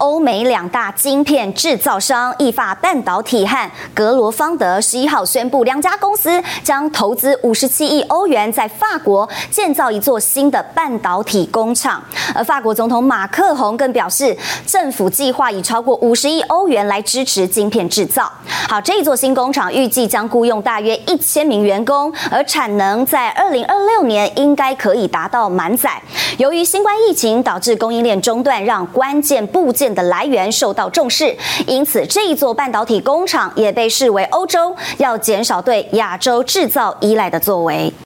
欧美两大晶片制造商意法半导体和格罗方德十一号宣布，两家公司将投资五十七亿欧元在法国建造一座新的半导体工厂。而法国总统马克宏更表示，政府计划以超过五十亿欧元来支持晶片制造。好，这一座新工厂预计将雇佣大约一千名员工，而产能在二零二六年应该可以达到满载。由于新冠疫情导致供应链中断，让关键部件的来源受到重视，因此这一座半导体工厂也被视为欧洲要减少对亚洲制造依赖的作为。